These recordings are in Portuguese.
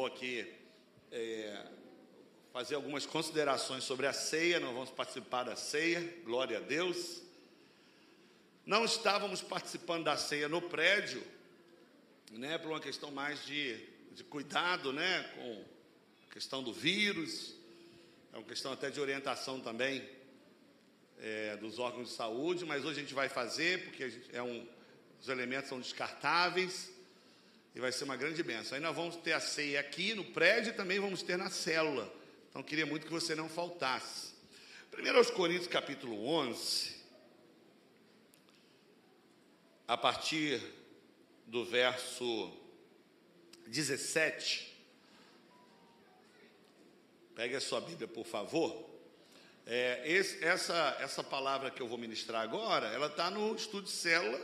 vou aqui é, fazer algumas considerações sobre a ceia, nós vamos participar da ceia, glória a Deus. Não estávamos participando da ceia no prédio, né, por uma questão mais de, de cuidado, né, com a questão do vírus, é uma questão até de orientação também é, dos órgãos de saúde, mas hoje a gente vai fazer, porque gente, é um, os elementos são descartáveis, e vai ser uma grande bênção. Aí nós vamos ter a ceia aqui no prédio e também vamos ter na célula. Então queria muito que você não faltasse. Primeiro aos Coríntios capítulo 11, a partir do verso 17. Pegue a sua Bíblia, por favor. É, esse, essa, essa palavra que eu vou ministrar agora, ela está no estudo de célula,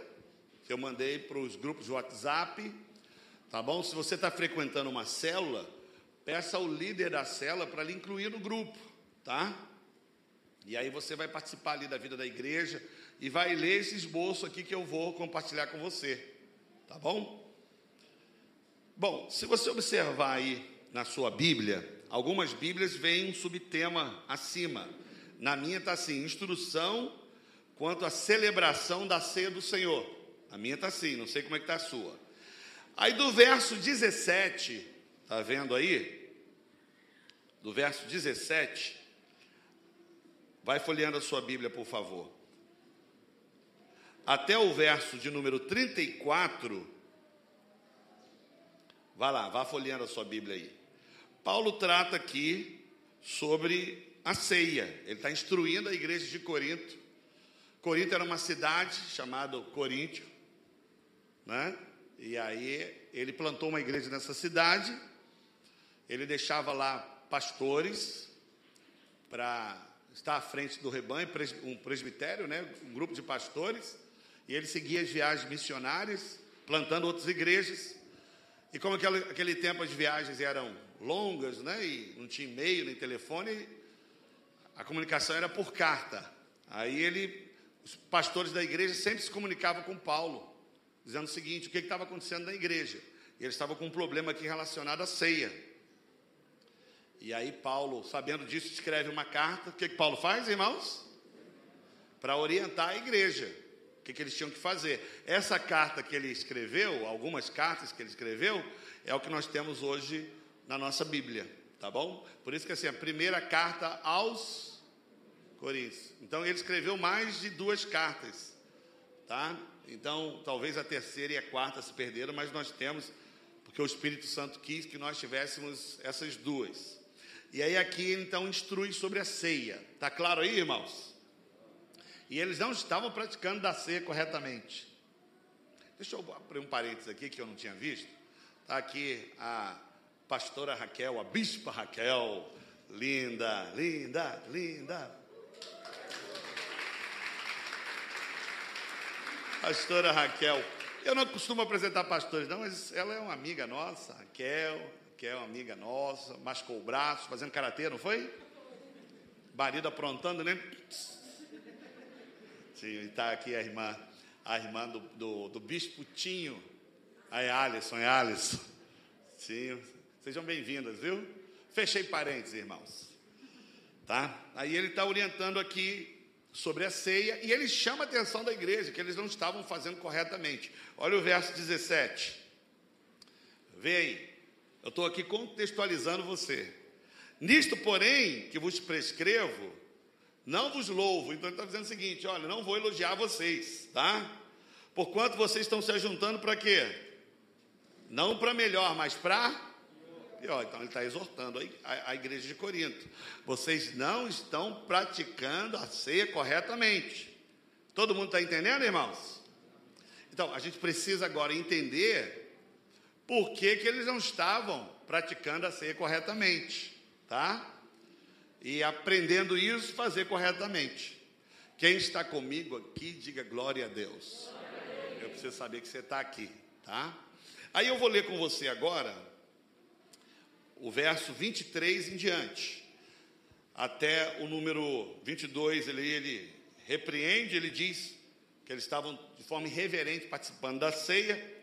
que eu mandei para os grupos de WhatsApp, Tá bom? Se você está frequentando uma célula, peça ao líder da célula para lhe incluir no grupo, tá? E aí você vai participar ali da vida da igreja e vai ler esse esboço aqui que eu vou compartilhar com você, tá bom? Bom, se você observar aí na sua Bíblia, algumas Bíblias vêm um subtema acima. Na minha está assim: instrução quanto à celebração da ceia do Senhor. A minha está assim, não sei como é que está a sua. Aí do verso 17, tá vendo aí? Do verso 17, vai folheando a sua Bíblia, por favor. Até o verso de número 34, vá lá, vá folheando a sua Bíblia aí. Paulo trata aqui sobre a ceia, ele está instruindo a igreja de Corinto. Corinto era uma cidade chamada Coríntio, né? E aí ele plantou uma igreja nessa cidade, ele deixava lá pastores para estar à frente do rebanho, um presbitério, né, um grupo de pastores, e ele seguia as viagens missionárias, plantando outras igrejas. E como aquele, aquele tempo as viagens eram longas, né, e não tinha e-mail nem telefone, a comunicação era por carta. Aí ele, os pastores da igreja sempre se comunicavam com Paulo dizendo o seguinte: o que estava acontecendo na igreja? E eles estavam com um problema aqui relacionado à ceia. E aí, Paulo, sabendo disso, escreve uma carta. O que, que Paulo faz, irmãos? Para orientar a igreja. O que, que eles tinham que fazer. Essa carta que ele escreveu, algumas cartas que ele escreveu, é o que nós temos hoje na nossa Bíblia. Tá bom? Por isso que assim, a primeira carta aos Coríntios. Então ele escreveu mais de duas cartas. Tá? Então, talvez a terceira e a quarta se perderam, mas nós temos, porque o Espírito Santo quis que nós tivéssemos essas duas. E aí aqui então instrui sobre a ceia. Tá claro aí, irmãos? E eles não estavam praticando da ceia corretamente. Deixa eu abrir um parênteses aqui que eu não tinha visto. Está aqui a pastora Raquel, a bispa Raquel, linda, linda, linda. Pastora Raquel. Eu não costumo apresentar pastores, não, mas ela é uma amiga nossa, Raquel, que é uma amiga nossa, mascou o braço, fazendo karatê, não foi? Marido aprontando, né? Sim, está aqui a irmã, a irmã do, do, do bispo Tinho, a Alisson, é Alisson. Sim, sejam bem-vindas, viu? Fechei parênteses, irmãos. Tá? Aí ele está orientando aqui sobre a ceia e ele chama a atenção da igreja, que eles não estavam fazendo corretamente. Olha o verso 17. Vê aí, eu estou aqui contextualizando você. Nisto, porém, que vos prescrevo, não vos louvo. Então ele está dizendo o seguinte: olha, não vou elogiar vocês, tá? Porquanto vocês estão se ajuntando para quê? Não para melhor, mas para Então ele está exortando a, a igreja de Corinto. Vocês não estão praticando a ceia corretamente. Todo mundo está entendendo, irmãos? Então, a gente precisa agora entender por que, que eles não estavam praticando a ceia corretamente, tá? E aprendendo isso, fazer corretamente. Quem está comigo aqui, diga glória a Deus. Eu preciso saber que você está aqui, tá? Aí eu vou ler com você agora o verso 23 em diante, até o número 22, ele, ele repreende, ele diz que eles estavam de forma irreverente participando da ceia.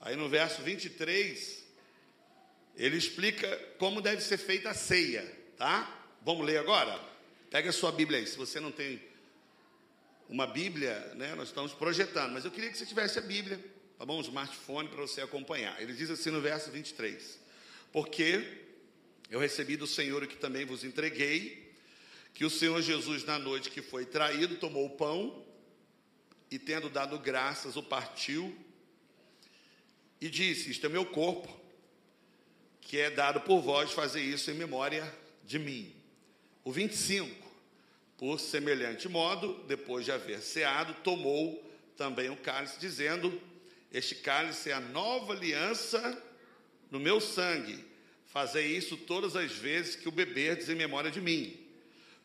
Aí no verso 23, ele explica como deve ser feita a ceia, tá? Vamos ler agora? Pega a sua Bíblia aí. Se você não tem uma Bíblia, né, nós estamos projetando, mas eu queria que você tivesse a Bíblia, tá bom? Um smartphone para você acompanhar. Ele diz assim no verso 23: Porque eu recebi do Senhor o que também vos entreguei, que o Senhor Jesus, na noite que foi traído, tomou o pão e, tendo dado graças, o partiu e disse: Isto é meu corpo, que é dado por vós fazer isso em memória de mim. O 25. Por semelhante modo, depois de haver ceado, tomou também o cálice, dizendo: Este cálice é a nova aliança no meu sangue. Fazei isso todas as vezes que o beberdes em memória de mim.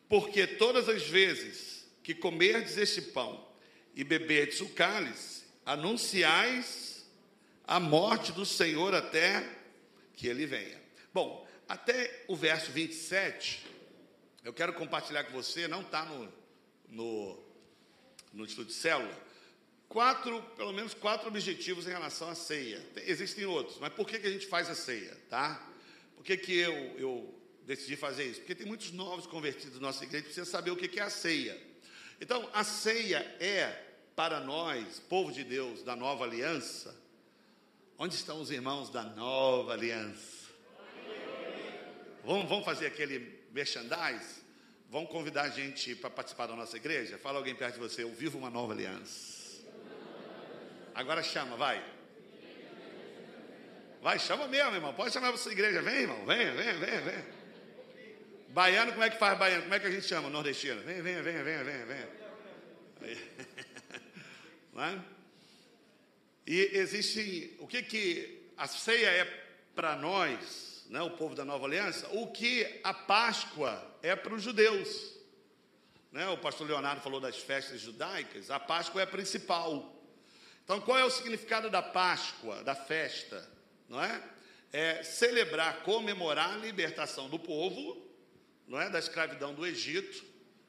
Porque todas as vezes que comerdes este pão e beberdes o cálice, anunciais a morte do Senhor até que ele venha. Bom, até o verso 27, eu quero compartilhar com você, não está no, no, no Instituto de Célula, quatro, pelo menos quatro objetivos em relação à ceia. Existem outros, mas por que, que a gente faz a ceia, tá? Por que, que eu, eu decidi fazer isso? Porque tem muitos novos convertidos na nossa igreja, precisa saber o que, que é a ceia. Então, a ceia é, para nós, povo de Deus, da nova aliança, onde estão os irmãos da nova aliança? Vamos, vamos fazer aquele merchandise, vão convidar a gente para participar da nossa igreja? Fala alguém perto de você, eu vivo uma nova aliança. Agora chama, vai. Vai, chama mesmo, irmão. Pode chamar para sua igreja. Vem, irmão. Venha, venha, venha, venha. Baiano, como é que faz baiano? Como é que a gente chama? Nordestino. Venha, venha, venha, venha, venha. Não é? E existe, o que que a ceia é para nós? né, o povo da nova aliança, o que a Páscoa é para os judeus. Né? O pastor Leonardo falou das festas judaicas, a Páscoa é a principal. Então, qual é o significado da Páscoa, da festa? Não é? é celebrar, comemorar a libertação do povo, não é, da escravidão do Egito,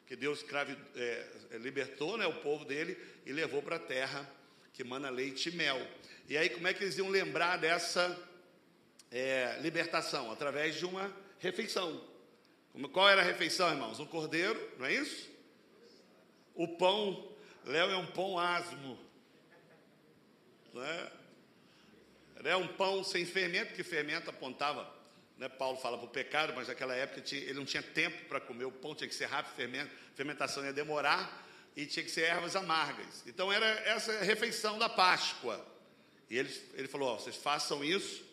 que Deus escravi, é, libertou, né, o povo dele e levou para a terra que mana leite e mel. E aí, como é que eles iam lembrar dessa é, libertação? Através de uma refeição. Qual era a refeição, irmãos? Um cordeiro, não é isso? O pão, Léo é um pão asmo. Não é? Era um pão sem fermento, que fermento apontava, né? Paulo fala para o pecado, mas naquela época ele não tinha tempo para comer, o pão tinha que ser rápido, fermento, fermentação ia demorar, e tinha que ser ervas amargas. Então era essa refeição da Páscoa. E ele, ele falou: ó, vocês façam isso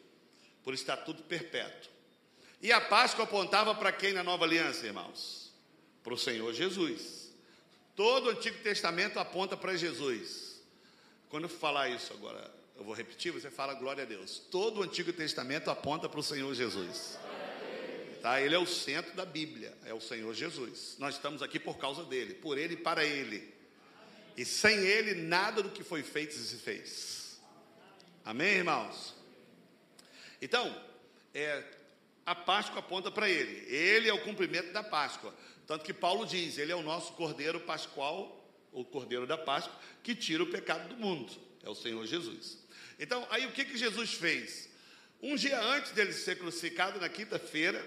por estatuto perpétuo. E a Páscoa apontava para quem na nova aliança, irmãos? Para o Senhor Jesus. Todo o Antigo Testamento aponta para Jesus. Quando eu falar isso agora, eu vou repetir, você fala glória a Deus. Todo o Antigo Testamento aponta para o Senhor Jesus. Tá? Ele é o centro da Bíblia, é o Senhor Jesus. Nós estamos aqui por causa dele, por ele e para ele. E sem ele, nada do que foi feito se fez. Amém, irmãos? Então, é, a Páscoa aponta para ele. Ele é o cumprimento da Páscoa. Tanto que Paulo diz: ele é o nosso cordeiro pascual, o cordeiro da Páscoa, que tira o pecado do mundo. É o Senhor Jesus. Então, aí o que, que Jesus fez? Um dia antes dele ser crucificado, na quinta-feira,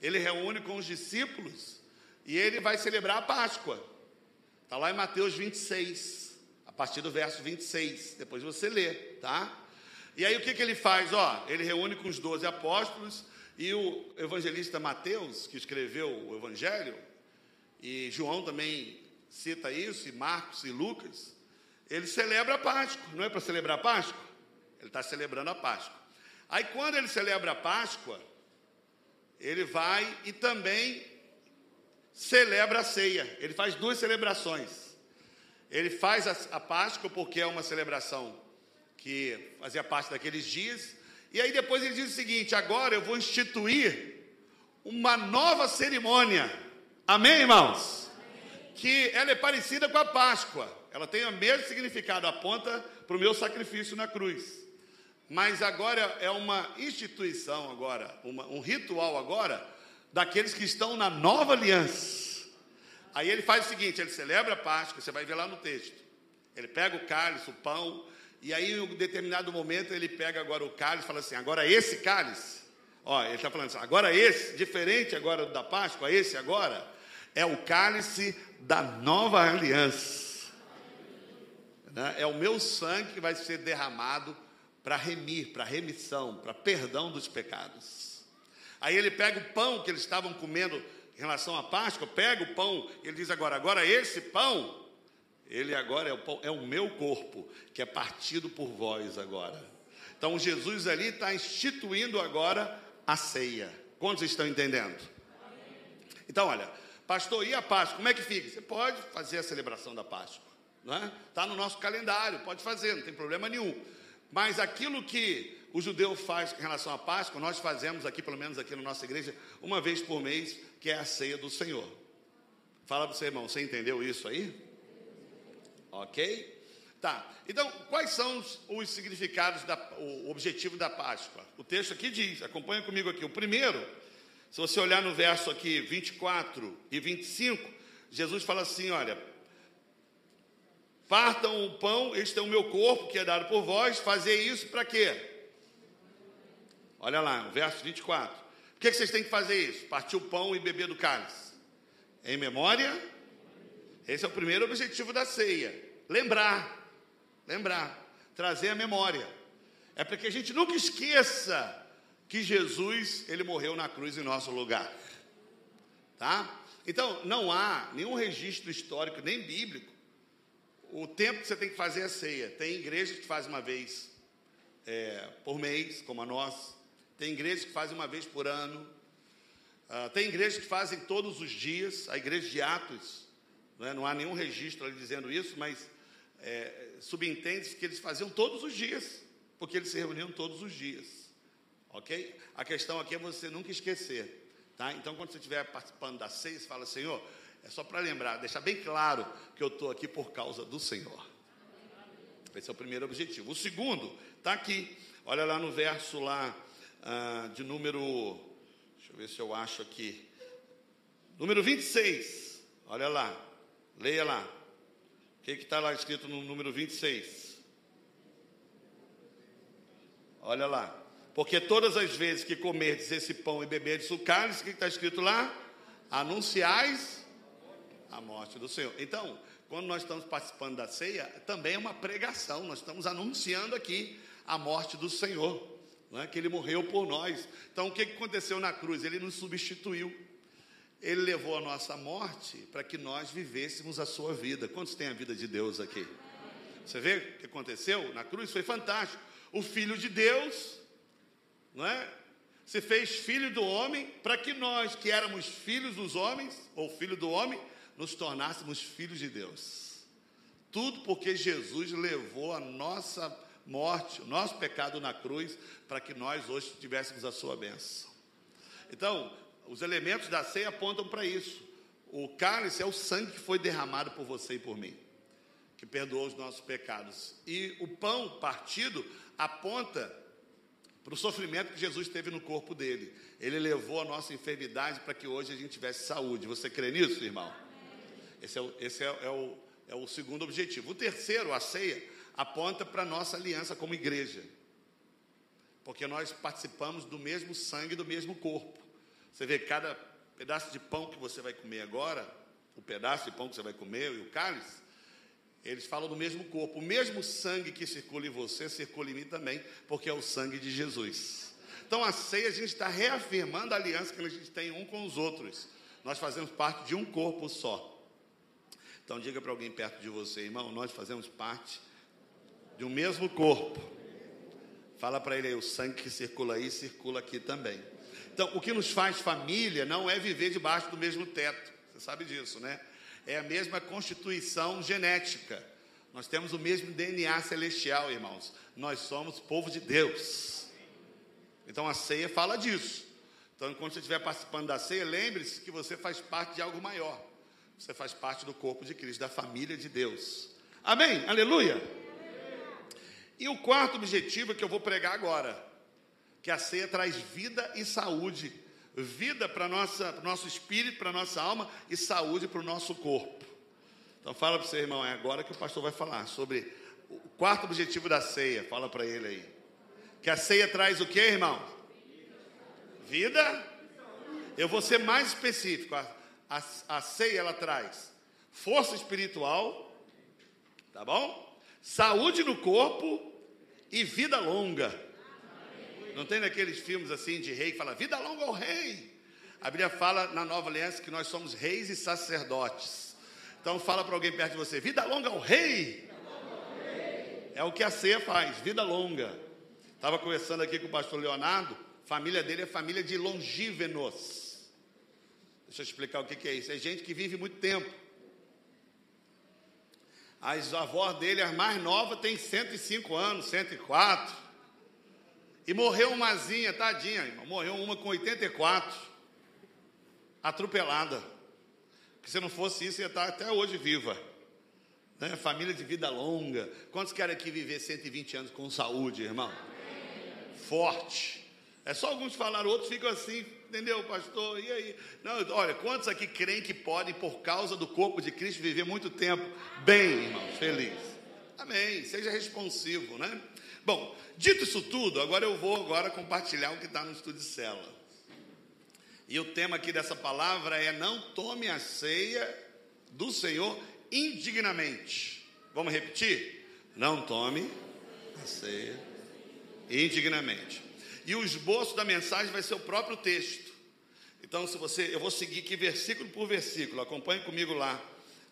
ele reúne com os discípulos e ele vai celebrar a Páscoa. Está lá em Mateus 26, a partir do verso 26. Depois você lê, tá? E aí o que, que ele faz? Ó, ele reúne com os doze apóstolos e o evangelista Mateus, que escreveu o Evangelho, e João também cita isso, e Marcos e Lucas, ele celebra a Páscoa, não é para celebrar a Páscoa? Ele está celebrando a Páscoa. Aí quando ele celebra a Páscoa, ele vai e também celebra a ceia. Ele faz duas celebrações. Ele faz a, a Páscoa porque é uma celebração que fazia parte daqueles dias. E aí depois ele diz o seguinte: agora eu vou instituir uma nova cerimônia. Amém, irmãos? Que ela é parecida com a Páscoa. Ela tem o mesmo significado, aponta para o meu sacrifício na cruz. Mas agora é uma instituição agora, uma, um ritual agora daqueles que estão na nova aliança. Aí ele faz o seguinte, ele celebra a Páscoa, você vai ver lá no texto. Ele pega o cálice, o pão, e aí, em um determinado momento, ele pega agora o cálice e fala assim: agora esse cálice, Ó, ele está falando assim, agora esse, diferente agora da Páscoa, esse agora, é o cálice da nova aliança. Né? É o meu sangue que vai ser derramado para remir, para remissão, para perdão dos pecados. Aí ele pega o pão que eles estavam comendo em relação à Páscoa, pega o pão, ele diz agora, agora esse pão, ele agora é o, pão, é o meu corpo, que é partido por vós agora. Então Jesus ali está instituindo agora a ceia. Quantos estão entendendo? Então, olha, pastor, e a Páscoa? Como é que fica? Você pode fazer a celebração da Páscoa, não é? Está no nosso calendário, pode fazer, não tem problema nenhum. Mas aquilo que o judeu faz em relação à Páscoa, nós fazemos aqui, pelo menos aqui na nossa igreja, uma vez por mês, que é a ceia do Senhor. Fala para você, irmão, você entendeu isso aí? Ok? Tá. Então, quais são os, os significados, da, o objetivo da Páscoa? O texto aqui diz, acompanha comigo aqui. O primeiro, se você olhar no verso aqui 24 e 25, Jesus fala assim: olha, partam o pão, este é o meu corpo que é dado por vós, fazer isso para quê? Olha lá, no verso 24. Por que, que vocês têm que fazer isso? Partir o pão e beber do cálice. Em memória? Esse é o primeiro objetivo da ceia. Lembrar. Lembrar. Trazer a memória. É para que a gente nunca esqueça que Jesus, ele morreu na cruz em nosso lugar. Tá? Então, não há nenhum registro histórico, nem bíblico, o tempo que você tem que fazer a ceia. Tem igrejas que fazem uma vez é, por mês, como a nossa. Tem igrejas que fazem uma vez por ano. Uh, tem igrejas que fazem todos os dias. A igreja de Atos, não, é? não há nenhum registro ali dizendo isso, mas é, subentende que eles faziam todos os dias, porque eles se reuniam todos os dias. Ok? A questão aqui é você nunca esquecer. Tá? Então, quando você estiver participando da ceia, fala, Senhor, é só para lembrar, deixar bem claro que eu estou aqui por causa do Senhor. Esse é o primeiro objetivo. O segundo está aqui. Olha lá no verso lá ah, de número, deixa eu ver se eu acho aqui, número 26, olha lá, leia lá, o que está lá escrito no número 26? Olha lá, porque todas as vezes que comerdes esse pão e beberdes o cálice, o que está escrito lá? Anunciais a morte do Senhor. Então, quando nós estamos participando da ceia, também é uma pregação, nós estamos anunciando aqui a morte do Senhor é? que ele morreu por nós. Então, o que aconteceu na cruz? Ele nos substituiu. Ele levou a nossa morte para que nós vivêssemos a sua vida. Quantos têm a vida de Deus aqui? Você vê o que aconteceu na cruz? Foi fantástico. O Filho de Deus, não é? Se fez filho do homem para que nós, que éramos filhos dos homens, ou filho do homem, nos tornássemos filhos de Deus. Tudo porque Jesus levou a nossa morte, o nosso pecado na cruz, para que nós hoje tivéssemos a sua bênção. Então, os elementos da ceia apontam para isso. O cálice é o sangue que foi derramado por você e por mim, que perdoou os nossos pecados. E o pão partido aponta para o sofrimento que Jesus teve no corpo dele. Ele levou a nossa enfermidade para que hoje a gente tivesse saúde. Você crê nisso, irmão? Esse é o, esse é, é o, é o segundo objetivo. O terceiro, a ceia, aponta para a nossa aliança como igreja. Porque nós participamos do mesmo sangue, do mesmo corpo. Você vê cada pedaço de pão que você vai comer agora, o pedaço de pão que você vai comer e o cálice, eles falam do mesmo corpo. O mesmo sangue que circula em você, circula em mim também, porque é o sangue de Jesus. Então a ceia a gente está reafirmando a aliança que a gente tem um com os outros. Nós fazemos parte de um corpo só. Então diga para alguém perto de você, irmão, nós fazemos parte de um mesmo corpo. Fala para ele aí, o sangue que circula aí, circula aqui também. Então, o que nos faz família não é viver debaixo do mesmo teto. Você sabe disso, né? É a mesma constituição genética. Nós temos o mesmo DNA celestial, irmãos. Nós somos povo de Deus. Então a ceia fala disso. Então, quando você estiver participando da ceia, lembre-se que você faz parte de algo maior. Você faz parte do corpo de Cristo, da família de Deus. Amém? Aleluia. E o quarto objetivo é que eu vou pregar agora, que a ceia traz vida e saúde, vida para o nosso espírito, para nossa alma e saúde para o nosso corpo. Então fala para você, irmão, é agora que o pastor vai falar sobre o quarto objetivo da ceia. Fala para ele aí. Que a ceia traz o que, irmão? Vida. Eu vou ser mais específico. A, a, a ceia ela traz força espiritual, tá bom? Saúde no corpo e vida longa. Não tem naqueles filmes assim de rei que fala vida longa ao rei. A Bíblia fala na Nova Aliança que nós somos reis e sacerdotes. Então fala para alguém perto de você, vida longa ao rei. É o que a ceia faz, vida longa. Estava conversando aqui com o pastor Leonardo, família dele é família de longívenos. Deixa eu explicar o que, que é isso. É gente que vive muito tempo. As avós dele, as mais novas, têm 105 anos, 104. E morreu umazinha, tadinha, irmão. Morreu uma com 84, atropelada. Que se não fosse isso, ia estar até hoje viva. Né? Família de vida longa. Quantos querem aqui viver 120 anos com saúde, irmão? Forte. É só alguns falaram, outros ficam assim, entendeu, pastor? E aí? Não, olha, quantos aqui creem que podem, por causa do corpo de Cristo, viver muito tempo bem, irmãos, feliz? Amém. Seja responsivo, né? Bom, dito isso tudo, agora eu vou agora compartilhar o que está no estudo de cela. E o tema aqui dessa palavra é não tome a ceia do Senhor indignamente. Vamos repetir? Não tome a ceia indignamente. E o esboço da mensagem vai ser o próprio texto. Então, se você, eu vou seguir aqui versículo por versículo. Acompanhe comigo lá,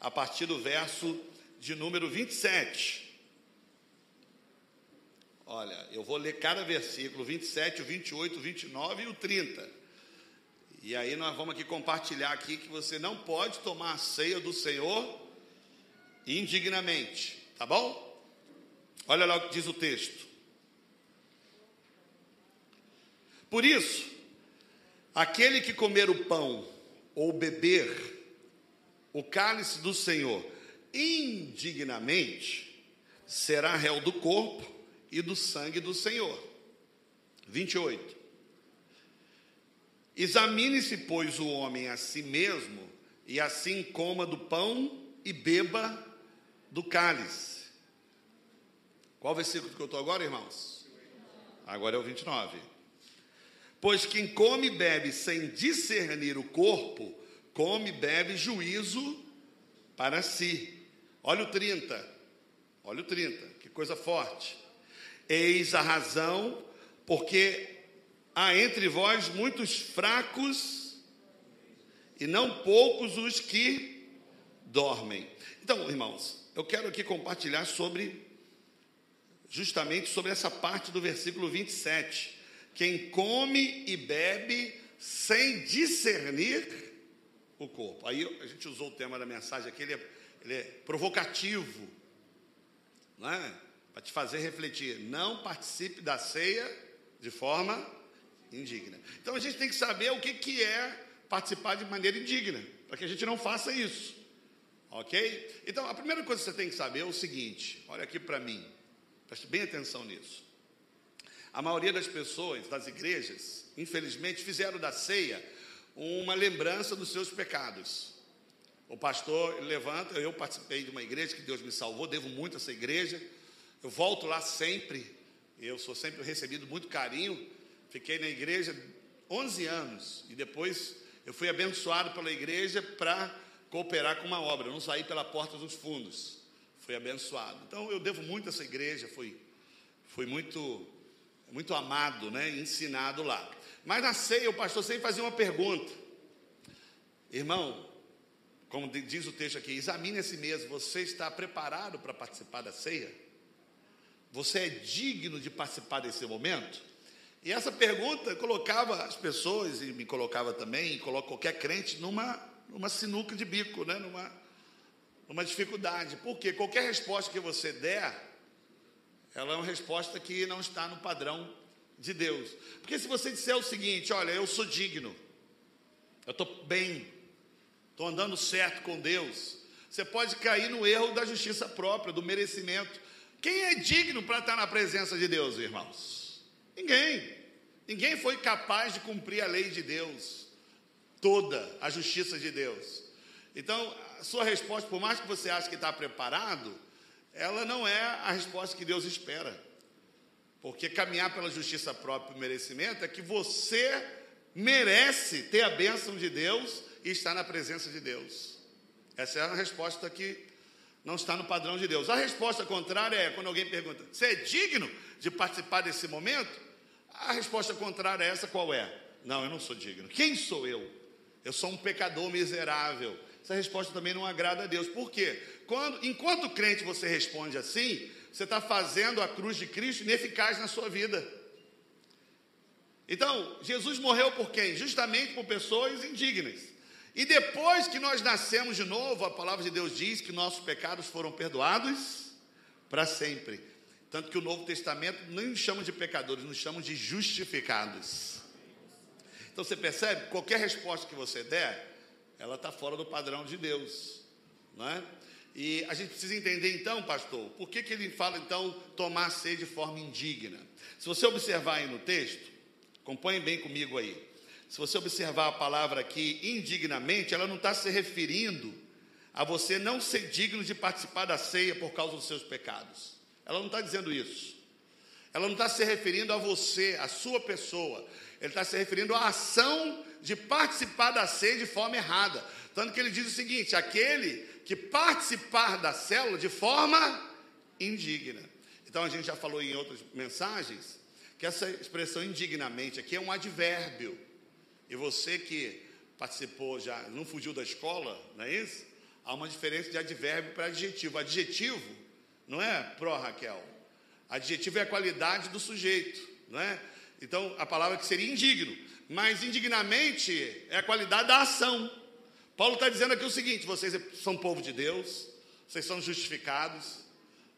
a partir do verso de número 27. Olha, eu vou ler cada versículo, 27, o 28, o 29 e o 30. E aí nós vamos aqui compartilhar aqui que você não pode tomar a ceia do Senhor indignamente, tá bom? Olha lá o que diz o texto. Por isso, aquele que comer o pão ou beber o cálice do Senhor indignamente será réu do corpo e do sangue do Senhor. 28. Examine-se, pois, o homem a si mesmo, e assim coma do pão e beba do cálice. Qual versículo que eu estou agora, irmãos? Agora é o 29. Pois quem come e bebe sem discernir o corpo, come e bebe juízo para si. Olha o 30. Olha o 30, que coisa forte. Eis a razão, porque há entre vós muitos fracos e não poucos os que dormem. Então, irmãos, eu quero aqui compartilhar sobre, justamente sobre essa parte do versículo 27. Quem come e bebe sem discernir o corpo. Aí a gente usou o tema da mensagem aqui, ele é, ele é provocativo, não é? Para te fazer refletir. Não participe da ceia de forma indigna. Então a gente tem que saber o que, que é participar de maneira indigna, para que a gente não faça isso. Ok? Então a primeira coisa que você tem que saber é o seguinte: olha aqui para mim, preste bem atenção nisso. A maioria das pessoas, das igrejas, infelizmente, fizeram da ceia uma lembrança dos seus pecados. O pastor levanta, eu participei de uma igreja que Deus me salvou, devo muito a essa igreja. Eu volto lá sempre, eu sou sempre recebido muito carinho. Fiquei na igreja 11 anos e depois eu fui abençoado pela igreja para cooperar com uma obra. Eu não saí pela porta dos fundos, fui abençoado. Então eu devo muito a essa igreja, fui, fui muito, muito amado, né, ensinado lá. Mas na ceia o pastor sempre fazia uma pergunta, irmão. Como diz o texto aqui, examine a si mesmo. Você está preparado para participar da ceia? Você é digno de participar desse momento? E essa pergunta colocava as pessoas, e me colocava também, e coloca qualquer crente, numa, numa sinuca de bico, né? numa, numa dificuldade. Porque qualquer resposta que você der, ela é uma resposta que não está no padrão de Deus. Porque se você disser o seguinte: olha, eu sou digno, eu estou bem, estou andando certo com Deus, você pode cair no erro da justiça própria, do merecimento. Quem é digno para estar na presença de Deus, irmãos? Ninguém. Ninguém foi capaz de cumprir a lei de Deus, toda a justiça de Deus. Então, a sua resposta, por mais que você ache que está preparado, ela não é a resposta que Deus espera. Porque caminhar pela justiça própria e merecimento é que você merece ter a bênção de Deus e estar na presença de Deus. Essa é a resposta que não está no padrão de Deus. A resposta contrária é quando alguém pergunta: Você é digno de participar desse momento? A resposta contrária é essa: qual é? Não, eu não sou digno. Quem sou eu? Eu sou um pecador miserável. Essa resposta também não agrada a Deus. Por quê? Quando, enquanto crente você responde assim, você está fazendo a cruz de Cristo ineficaz na sua vida. Então, Jesus morreu por quem? Justamente por pessoas indignas. E depois que nós nascemos de novo, a palavra de Deus diz que nossos pecados foram perdoados para sempre. Tanto que o Novo Testamento não nos chama de pecadores, nos chama de justificados. Então você percebe? Qualquer resposta que você der, ela está fora do padrão de Deus. Não é? E a gente precisa entender então, pastor, por que, que ele fala então tomar ceia de forma indigna? Se você observar aí no texto, acompanhe bem comigo aí. Se você observar a palavra aqui indignamente, ela não está se referindo a você não ser digno de participar da ceia por causa dos seus pecados. Ela não está dizendo isso. Ela não está se referindo a você, a sua pessoa. Ele está se referindo à ação de participar da ceia de forma errada. Tanto que ele diz o seguinte: aquele que participar da célula de forma indigna. Então a gente já falou em outras mensagens que essa expressão indignamente aqui é um advérbio. E você que participou já, não fugiu da escola, não é isso? Há uma diferença de advérbio para adjetivo. Adjetivo não é pró Raquel. Adjetivo é a qualidade do sujeito, não é? Então, a palavra que seria indigno, mas indignamente é a qualidade da ação. Paulo está dizendo aqui o seguinte: vocês são povo de Deus, vocês são justificados,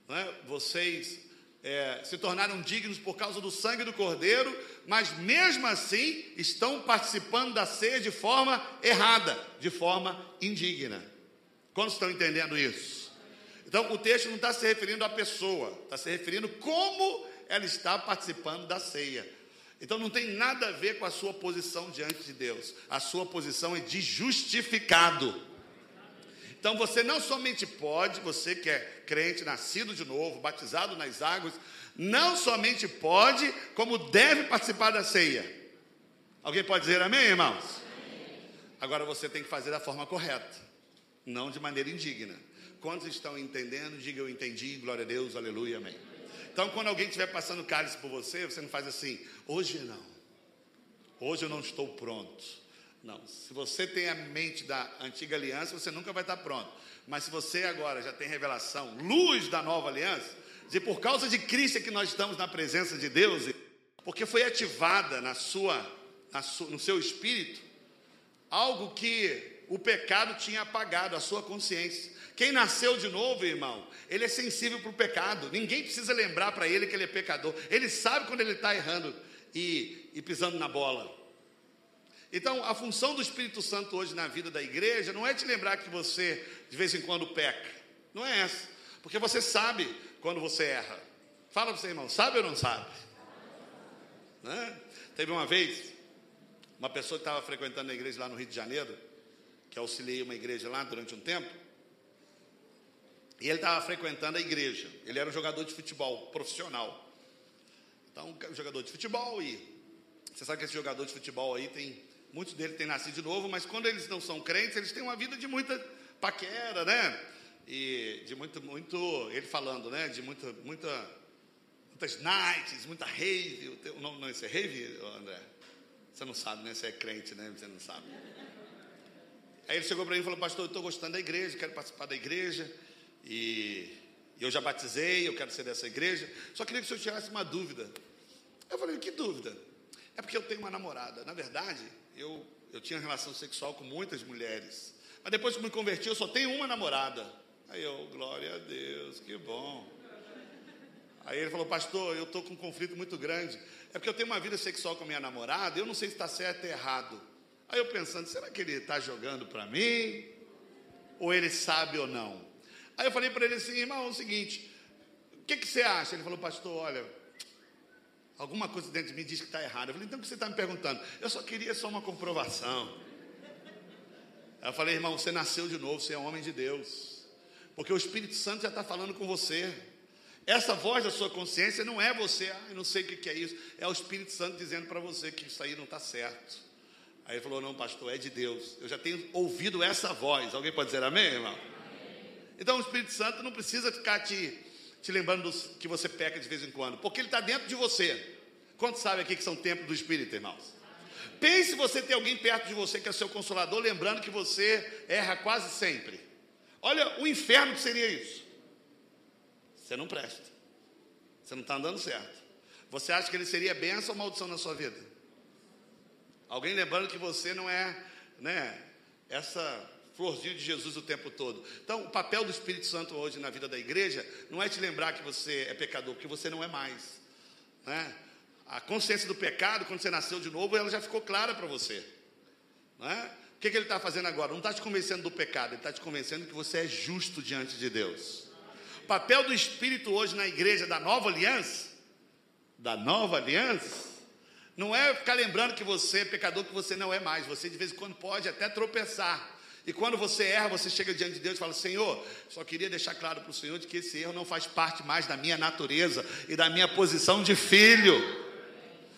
é? vocês é, se tornaram dignos por causa do sangue do Cordeiro, mas mesmo assim estão participando da ceia de forma errada, de forma indigna. Quantos estão entendendo isso? Então, o texto não está se referindo à pessoa, está se referindo como ela está participando da ceia. Então, não tem nada a ver com a sua posição diante de Deus, a sua posição é de justificado. Então você não somente pode, você que é crente, nascido de novo, batizado nas águas, não somente pode, como deve participar da ceia. Alguém pode dizer amém, irmãos? Agora você tem que fazer da forma correta, não de maneira indigna. Quantos estão entendendo? Diga eu entendi, glória a Deus, aleluia, amém. Então, quando alguém estiver passando cálice por você, você não faz assim, hoje não, hoje eu não estou pronto. Não, se você tem a mente da antiga aliança, você nunca vai estar pronto. Mas se você agora já tem revelação, luz da nova aliança, e por causa de Cristo é que nós estamos na presença de Deus, porque foi ativada na sua, na sua, no seu espírito algo que o pecado tinha apagado, a sua consciência. Quem nasceu de novo, irmão, ele é sensível para o pecado. Ninguém precisa lembrar para ele que ele é pecador. Ele sabe quando ele está errando e, e pisando na bola. Então, a função do Espírito Santo hoje na vida da igreja não é te lembrar que você de vez em quando peca. Não é essa. Porque você sabe quando você erra. Fala para você, irmão, sabe ou não sabe? Né? Teve uma vez, uma pessoa que estava frequentando a igreja lá no Rio de Janeiro, que auxiliei uma igreja lá durante um tempo, e ele estava frequentando a igreja. Ele era um jogador de futebol profissional. Então, um jogador de futebol, e você sabe que esse jogador de futebol aí tem Muitos deles têm nascido de novo, mas quando eles não são crentes, eles têm uma vida de muita paquera, né? E de muito, muito, ele falando, né? De muita, muita, muitas nights, muita rave. O nome não, isso é rave, André? Você não sabe, né? Você é crente, né? Você não sabe. Aí ele chegou para mim e falou, pastor, eu estou gostando da igreja, quero participar da igreja. E eu já batizei, eu quero ser dessa igreja. Só queria que o senhor tirasse uma dúvida. Eu falei, que dúvida? É porque eu tenho uma namorada. Na verdade, eu, eu tinha relação sexual com muitas mulheres. Mas depois que me converti, eu só tenho uma namorada. Aí eu, glória a Deus, que bom. Aí ele falou, pastor, eu estou com um conflito muito grande. É porque eu tenho uma vida sexual com a minha namorada, eu não sei se está certo ou errado. Aí eu pensando, será que ele está jogando para mim? Ou ele sabe ou não? Aí eu falei para ele assim, irmão, é o seguinte, o que, que você acha? Ele falou, pastor, olha, Alguma coisa dentro de mim diz que está errado. Eu falei, então o que você está me perguntando? Eu só queria só uma comprovação. Eu falei, irmão, você nasceu de novo, você é homem de Deus. Porque o Espírito Santo já está falando com você. Essa voz da sua consciência não é você, ah, eu não sei o que é isso. É o Espírito Santo dizendo para você que isso aí não está certo. Aí ele falou: Não, pastor, é de Deus. Eu já tenho ouvido essa voz. Alguém pode dizer amém, irmão? Então o Espírito Santo não precisa ficar te, te lembrando que você peca de vez em quando, porque ele está dentro de você. Quantos sabem aqui que são templos do Espírito, irmãos? Pense você ter alguém perto de você que é seu consolador, lembrando que você erra quase sempre. Olha o inferno que seria isso. Você não presta. Você não está andando certo. Você acha que ele seria bênção ou maldição na sua vida? Alguém lembrando que você não é, né, essa florzinha de Jesus o tempo todo. Então, o papel do Espírito Santo hoje na vida da igreja não é te lembrar que você é pecador, porque você não é mais. Né? A consciência do pecado, quando você nasceu de novo, ela já ficou clara para você. Né? O que, que ele está fazendo agora? Não está te convencendo do pecado, ele está te convencendo que você é justo diante de Deus. O papel do Espírito hoje na igreja da nova aliança, da nova aliança, não é ficar lembrando que você é pecador, que você não é mais. Você de vez em quando pode até tropeçar. E quando você erra, você chega diante de Deus e fala: Senhor, só queria deixar claro para o Senhor de que esse erro não faz parte mais da minha natureza e da minha posição de filho.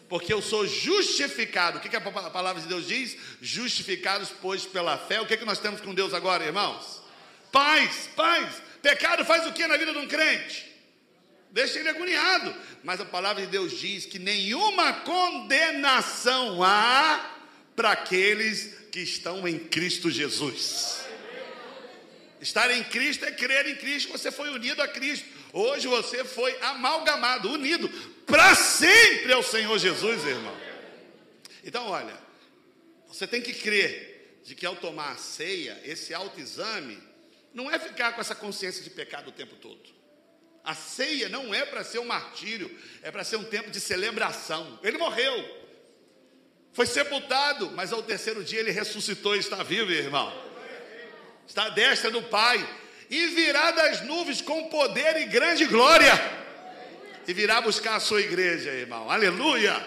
Porque eu sou justificado. O que, a palavra de Deus diz? Justificados, pois, pela fé. O que, que nós temos com Deus agora, irmãos? Paz, paz. Pecado faz o que na vida de um crente? Deixa ele agoniado. Mas a palavra de Deus diz que nenhuma condenação há para aqueles que estão em Cristo Jesus. Estar em Cristo é crer em Cristo, você foi unido a Cristo. Hoje você foi amalgamado, unido para sempre ao Senhor Jesus, irmão. Então, olha, você tem que crer de que ao tomar a ceia, esse autoexame, não é ficar com essa consciência de pecado o tempo todo. A ceia não é para ser um martírio, é para ser um tempo de celebração. Ele morreu, foi sepultado, mas ao terceiro dia ele ressuscitou e está vivo, irmão. Está à destra do Pai. E virá das nuvens com poder e grande glória. E virá buscar a sua igreja, irmão. Aleluia!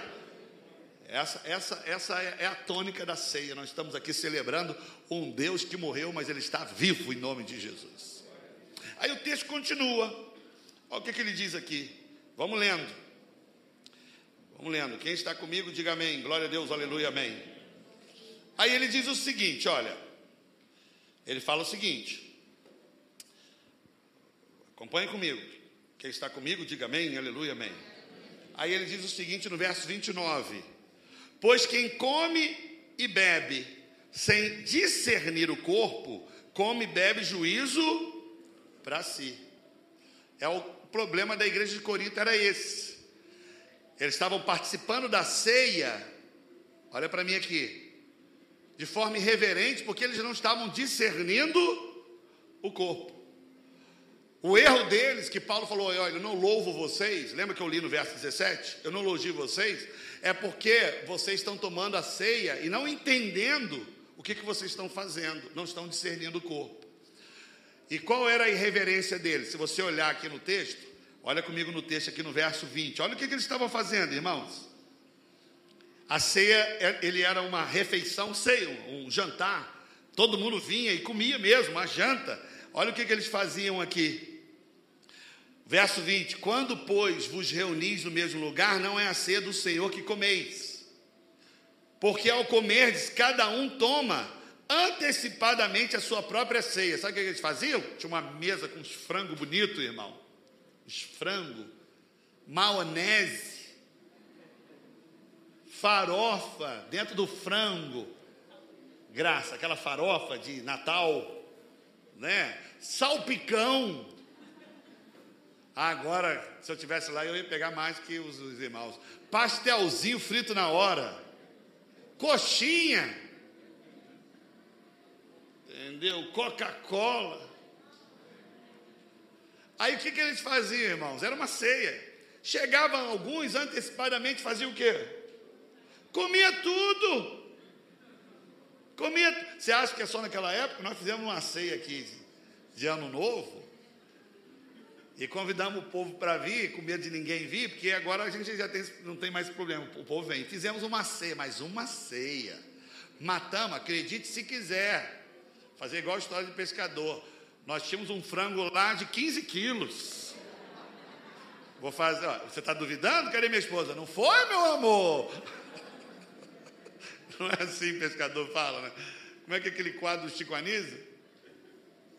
Essa, essa, essa é, é a tônica da ceia. Nós estamos aqui celebrando um Deus que morreu, mas ele está vivo em nome de Jesus. Aí o texto continua. Olha o que, que ele diz aqui. Vamos lendo. Vamos lendo. Quem está comigo, diga amém. Glória a Deus, aleluia, amém. Aí ele diz o seguinte: olha. Ele fala o seguinte. Acompanhe comigo. Quem está comigo, diga amém, aleluia, amém. Aí ele diz o seguinte no verso 29: Pois quem come e bebe sem discernir o corpo, come e bebe juízo para si. É o problema da igreja de Corinto era esse. Eles estavam participando da ceia, olha para mim aqui, de forma irreverente, porque eles não estavam discernindo o corpo. O erro deles, que Paulo falou, olha, eu não louvo vocês, lembra que eu li no verso 17? Eu não elogio vocês, é porque vocês estão tomando a ceia e não entendendo o que, que vocês estão fazendo, não estão discernindo o corpo. E qual era a irreverência deles? Se você olhar aqui no texto, Olha comigo no texto aqui no verso 20. Olha o que, que eles estavam fazendo, irmãos. A ceia, é, ele era uma refeição, ceia, um jantar. Todo mundo vinha e comia mesmo, uma janta. Olha o que, que eles faziam aqui. Verso 20: Quando, pois, vos reunis no mesmo lugar, não é a ceia do Senhor que comeis. Porque ao comerdes, cada um toma antecipadamente a sua própria ceia. Sabe o que eles faziam? Tinha uma mesa com uns frangos bonitos, irmão frango, maionese, farofa dentro do frango, graça, aquela farofa de Natal, né? Salpicão. Agora, se eu tivesse lá, eu ia pegar mais que os, os irmãos. Pastelzinho frito na hora. Coxinha. Entendeu? Coca-Cola. Aí o que, que eles faziam, irmãos? Era uma ceia. Chegavam alguns antecipadamente, faziam o quê? Comia tudo. Comia. Você acha que é só naquela época? Nós fizemos uma ceia aqui de ano novo. E convidamos o povo para vir, com medo de ninguém vir, porque agora a gente já tem, não tem mais problema. O povo vem. Fizemos uma ceia, mas uma ceia. Matamos, acredite se quiser. Fazer igual a história de pescador. Nós tínhamos um frango lá de 15 quilos. Vou fazer, ó, você está duvidando? Cadê minha esposa? Não foi, meu amor? Não é assim pescador fala, né? Como é que é aquele quadro do Chico Anísio?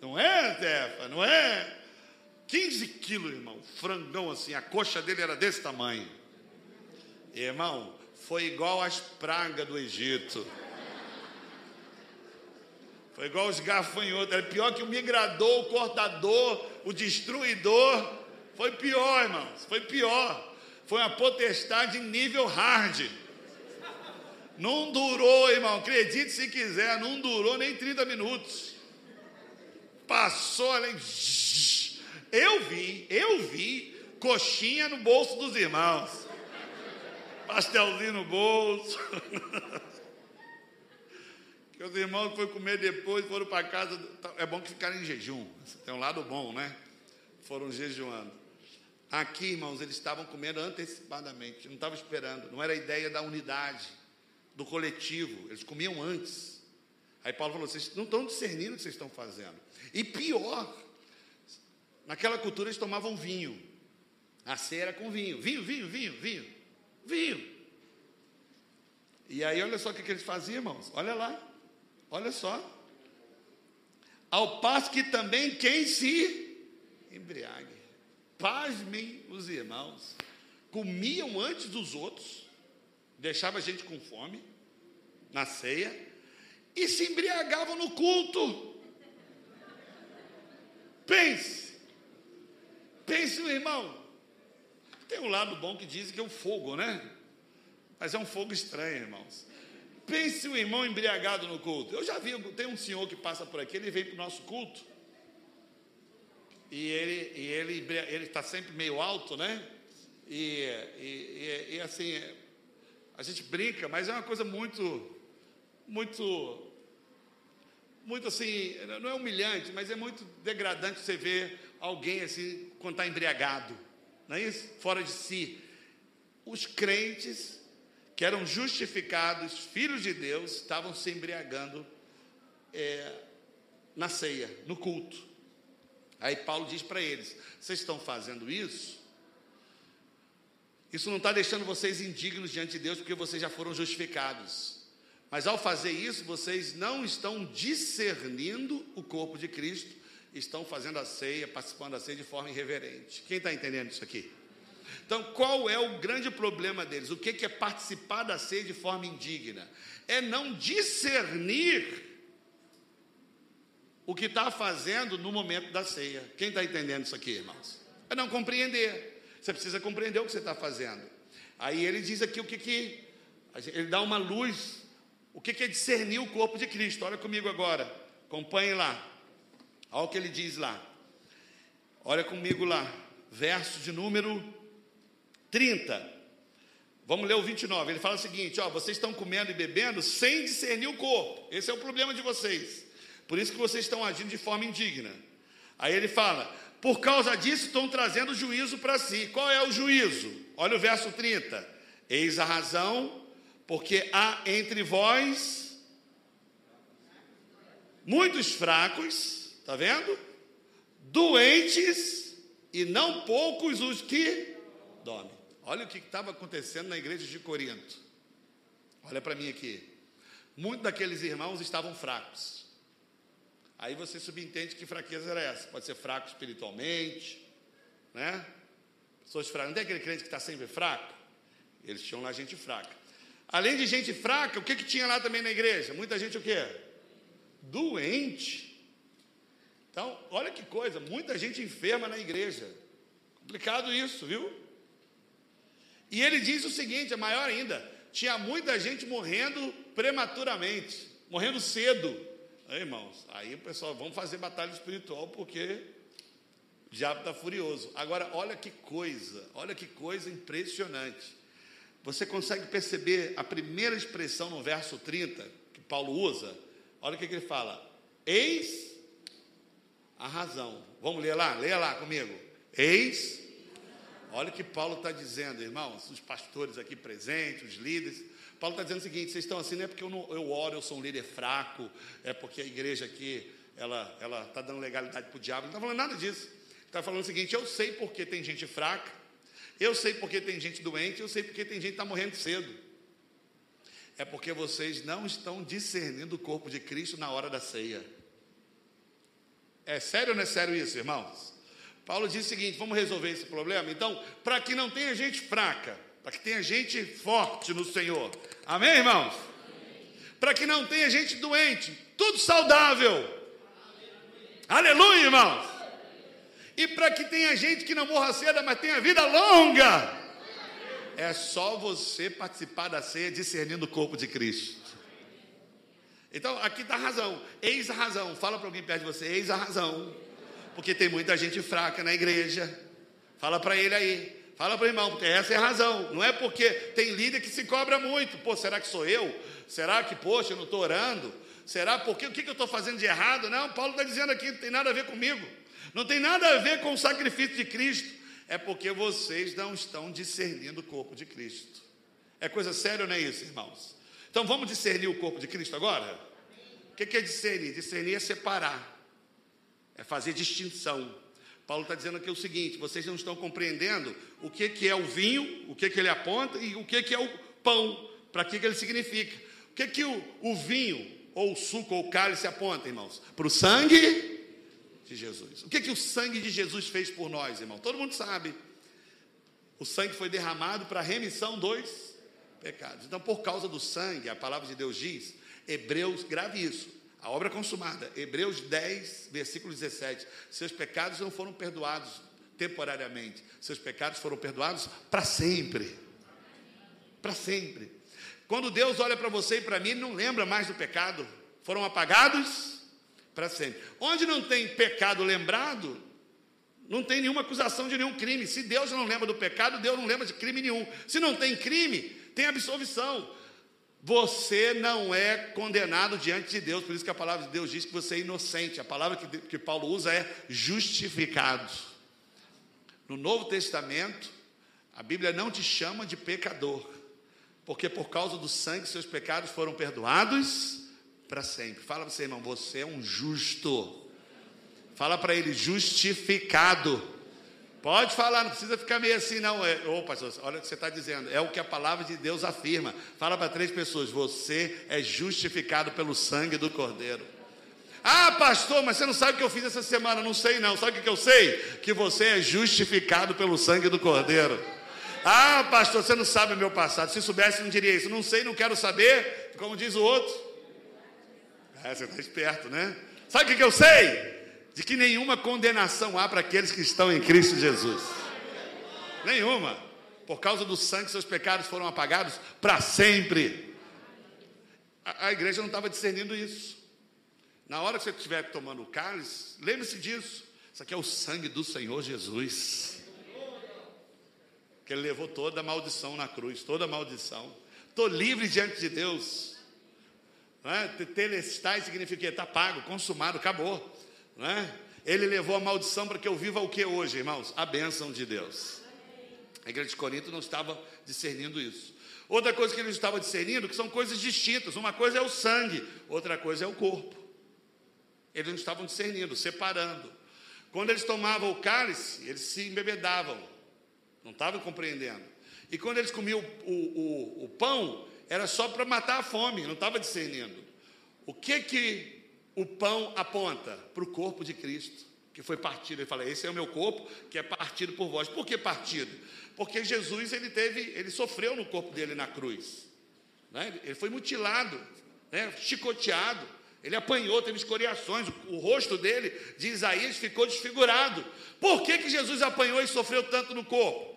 Não é, Tefa? Não é? 15 quilos, irmão. Frangão assim. A coxa dele era desse tamanho. Irmão, foi igual às pragas do Egito. Foi igual os gafanhotos. Era pior que o migrador, o cortador, o destruidor. Foi pior, irmãos. Foi pior. Foi uma potestade nível hard. Não durou, irmão. Acredite se quiser, não durou nem 30 minutos. Passou além. Eu vi, eu vi coxinha no bolso dos irmãos. Pastelzinho no bolso. que os irmãos foram comer depois, foram para casa. É bom que ficaram em jejum. Tem um lado bom, né? Foram jejuando. Aqui, irmãos, eles estavam comendo antecipadamente, não estavam esperando, não era a ideia da unidade, do coletivo, eles comiam antes. Aí Paulo falou: vocês não estão discernindo o que vocês estão fazendo. E pior, naquela cultura eles tomavam vinho, a ceia era com vinho, vinho, vinho, vinho, vinho, vinho. E aí, olha só o que, que eles faziam, irmãos, olha lá, olha só. Ao passo que também quem se embriague. Pasmem os irmãos. Comiam antes dos outros, deixava a gente com fome na ceia e se embriagavam no culto. Pense, pense no irmão. Tem um lado bom que diz que é o fogo, né? Mas é um fogo estranho, irmãos. Pense o irmão embriagado no culto. Eu já vi, tem um senhor que passa por aqui, ele vem para o nosso culto e ele e ele ele está sempre meio alto, né? E, e, e, e, assim a gente brinca, mas é uma coisa muito muito muito assim não é humilhante, mas é muito degradante você ver alguém assim quando está embriagado, não é isso? Fora de si. Os crentes que eram justificados, filhos de Deus, estavam se embriagando é, na ceia, no culto. Aí Paulo diz para eles: vocês estão fazendo isso? Isso não está deixando vocês indignos diante de Deus, porque vocês já foram justificados. Mas ao fazer isso, vocês não estão discernindo o corpo de Cristo, estão fazendo a ceia, participando da ceia de forma irreverente. Quem está entendendo isso aqui? Então, qual é o grande problema deles? O que é participar da ceia de forma indigna? É não discernir o que está fazendo no momento da ceia. Quem está entendendo isso aqui, irmãos? É não compreender. Você precisa compreender o que você está fazendo. Aí ele diz aqui o que que. Ele dá uma luz. O que, que é discernir o corpo de Cristo? Olha comigo agora. Acompanhe lá. Olha o que ele diz lá. Olha comigo lá. Verso de número 30. Vamos ler o 29. Ele fala o seguinte: ó, vocês estão comendo e bebendo sem discernir o corpo. Esse é o problema de vocês. Por isso que vocês estão agindo de forma indigna. Aí ele fala: por causa disso estão trazendo juízo para si. Qual é o juízo? Olha o verso 30. Eis a razão, porque há entre vós muitos fracos, está vendo? Doentes e não poucos os que dormem. Olha o que estava acontecendo na igreja de Corinto. Olha para mim aqui. Muitos daqueles irmãos estavam fracos. Aí você subentende que fraqueza era essa. Pode ser fraco espiritualmente, né? Pessoas fracas. Não tem aquele crente que está sempre fraco? Eles tinham lá gente fraca. Além de gente fraca, o que, que tinha lá também na igreja? Muita gente o quê? Doente. Então, olha que coisa, muita gente enferma na igreja. Complicado isso, viu? E ele diz o seguinte, é maior ainda: tinha muita gente morrendo prematuramente, morrendo cedo. Aí, irmãos, aí o pessoal, vamos fazer batalha espiritual porque o diabo está furioso. Agora, olha que coisa, olha que coisa impressionante. Você consegue perceber a primeira expressão no verso 30 que Paulo usa? Olha o que, que ele fala: Eis a razão. Vamos ler lá? Leia lá comigo. Eis. Olha o que Paulo está dizendo, irmãos, os pastores aqui presentes, os líderes. Paulo está dizendo o seguinte: vocês estão assim não é porque eu, não, eu oro, eu sou um líder fraco, é porque a igreja aqui ela ela está dando legalidade para o diabo. Não está falando nada disso. Está falando o seguinte: eu sei porque tem gente fraca, eu sei porque tem gente doente, eu sei porque tem gente que está morrendo cedo. É porque vocês não estão discernindo o corpo de Cristo na hora da ceia. É sério ou não é sério isso, irmãos? Paulo diz o seguinte: vamos resolver esse problema? Então, para que não tenha gente fraca, para que tenha gente forte no Senhor. Amém, irmãos? Para que não tenha gente doente, tudo saudável. Aleluia, irmãos. E para que tenha gente que não morra cedo, mas tenha vida longa. É só você participar da ceia discernindo o corpo de Cristo. Então, aqui está a razão. Eis a razão. Fala para alguém perto de você, eis a razão. Porque tem muita gente fraca na igreja. Fala para ele aí. Fala para o irmão, porque essa é a razão. Não é porque tem líder que se cobra muito. Pô, será que sou eu? Será que, poxa, eu não estou orando? Será porque o que, que eu estou fazendo de errado? Não, Paulo está dizendo aqui, não tem nada a ver comigo. Não tem nada a ver com o sacrifício de Cristo. É porque vocês não estão discernindo o corpo de Cristo. É coisa séria, não é isso, irmãos? Então vamos discernir o corpo de Cristo agora? O que é discernir? Discernir é separar, é fazer distinção. Paulo está dizendo aqui o seguinte: vocês não estão compreendendo o que, que é o vinho, o que, que ele aponta e o que, que é o pão, para que, que ele significa. O que, que o, o vinho, ou o suco, ou o cálice aponta, irmãos? Para o sangue de Jesus. O que, que o sangue de Jesus fez por nós, irmão? Todo mundo sabe. O sangue foi derramado para a remissão dos pecados. Então, por causa do sangue, a palavra de Deus diz, Hebreus, grave isso, a obra consumada, Hebreus 10, versículo 17: seus pecados não foram perdoados temporariamente, seus pecados foram perdoados para sempre. Para sempre. Quando Deus olha para você e para mim, não lembra mais do pecado, foram apagados para sempre. Onde não tem pecado lembrado, não tem nenhuma acusação de nenhum crime. Se Deus não lembra do pecado, Deus não lembra de crime nenhum. Se não tem crime, tem absolvição. Você não é condenado diante de Deus, por isso que a palavra de Deus diz que você é inocente. A palavra que, que Paulo usa é justificado. No Novo Testamento, a Bíblia não te chama de pecador, porque por causa do sangue seus pecados foram perdoados para sempre. Fala para você, irmão, você é um justo. Fala para ele, justificado. Pode falar, não precisa ficar meio assim, não. É, ô, pastor, olha o que você está dizendo. É o que a palavra de Deus afirma. Fala para três pessoas: você é justificado pelo sangue do Cordeiro. Ah, pastor, mas você não sabe o que eu fiz essa semana? Não sei, não. Sabe o que eu sei? Que você é justificado pelo sangue do Cordeiro. Ah, pastor, você não sabe o meu passado. Se soubesse, não diria isso. Não sei, não quero saber. Como diz o outro. É, você está esperto, né? Sabe o que eu sei? De que nenhuma condenação há para aqueles que estão em Cristo Jesus. Nenhuma. Por causa do sangue, seus pecados foram apagados para sempre. A, a igreja não estava discernindo isso. Na hora que você estiver tomando o cálice, lembre-se disso. Isso aqui é o sangue do Senhor Jesus. Que ele levou toda a maldição na cruz, toda a maldição. Estou livre diante de Deus. Né? Telestai significa está pago, consumado, acabou. Né? Ele levou a maldição para que eu viva o que hoje, irmãos? A bênção de Deus. A igreja de Corinto não estava discernindo isso. Outra coisa que eles estavam discernindo, que são coisas distintas. Uma coisa é o sangue, outra coisa é o corpo. Eles não estavam discernindo, separando. Quando eles tomavam o cálice, eles se embebedavam. Não estavam compreendendo. E quando eles comiam o, o, o, o pão, era só para matar a fome, não estava discernindo. O que que o pão aponta? Para o corpo de Cristo, que foi partido. Ele fala: Esse é o meu corpo, que é partido por vós. Por que partido? Porque Jesus ele teve, ele sofreu no corpo dele na cruz. Né? Ele foi mutilado, né? chicoteado. Ele apanhou, teve escoriações, o, rosto dele, de Isaías, ficou desfigurado. Por que, que Jesus apanhou e sofreu tanto no corpo?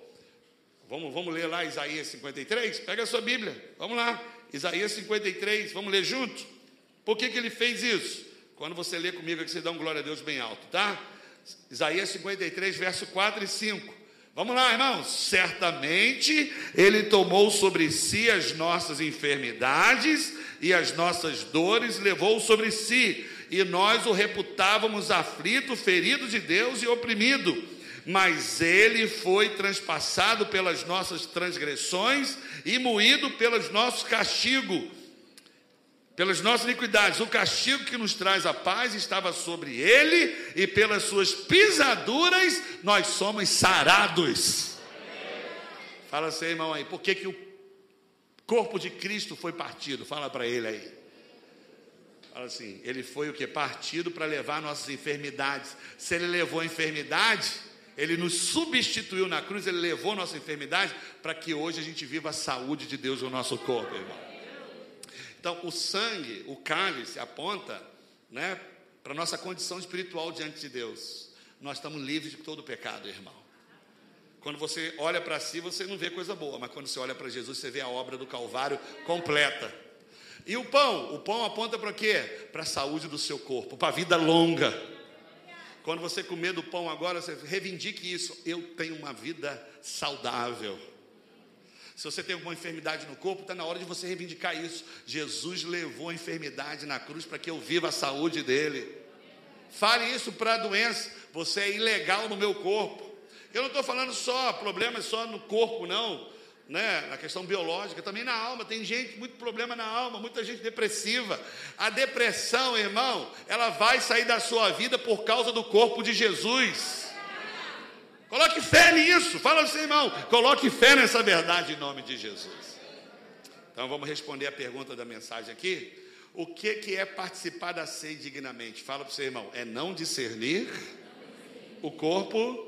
Vamos, vamos ler lá Isaías 53? Pega a sua Bíblia, vamos lá. Isaías 53, vamos ler junto? Por que, que ele fez isso? Quando você lê comigo aqui, você dá um glória a Deus bem alto, tá? Isaías 53, verso 4 e 5. Vamos lá, irmãos. Certamente ele tomou sobre si as nossas enfermidades e as nossas dores levou sobre si, e nós o reputávamos aflito, ferido de Deus e oprimido mas ele foi transpassado pelas nossas transgressões e moído pelos nossos castigos, pelas nossas iniquidades. O castigo que nos traz a paz estava sobre ele, e pelas suas pisaduras nós somos sarados. Fala assim, irmão aí, por que, que o corpo de Cristo foi partido? Fala para ele aí. Fala assim, ele foi o que? Partido para levar nossas enfermidades. Se ele levou a enfermidade, ele nos substituiu na cruz, ele levou nossa enfermidade para que hoje a gente viva a saúde de Deus no nosso corpo, irmão. Então, o sangue, o cálice, aponta né, para a nossa condição espiritual diante de Deus. Nós estamos livres de todo pecado, irmão. Quando você olha para si, você não vê coisa boa, mas quando você olha para Jesus, você vê a obra do Calvário completa. E o pão? O pão aponta para quê? Para a saúde do seu corpo, para a vida longa. Quando você comer do pão agora, você reivindique isso. Eu tenho uma vida saudável. Se você tem alguma enfermidade no corpo, está na hora de você reivindicar isso. Jesus levou a enfermidade na cruz para que eu viva a saúde dele. Fale isso para a doença. Você é ilegal no meu corpo. Eu não estou falando só problemas só no corpo, não né, na questão biológica, também na alma. Tem gente, muito problema na alma, muita gente depressiva. A depressão, irmão, ela vai sair da sua vida por causa do corpo de Jesus. Coloque fé nisso. Fala assim, irmão. Coloque fé nessa verdade em nome de Jesus. Então vamos responder a pergunta da mensagem aqui. O que, que é participar da ceia dignamente? Fala para o seu irmão. É não discernir o corpo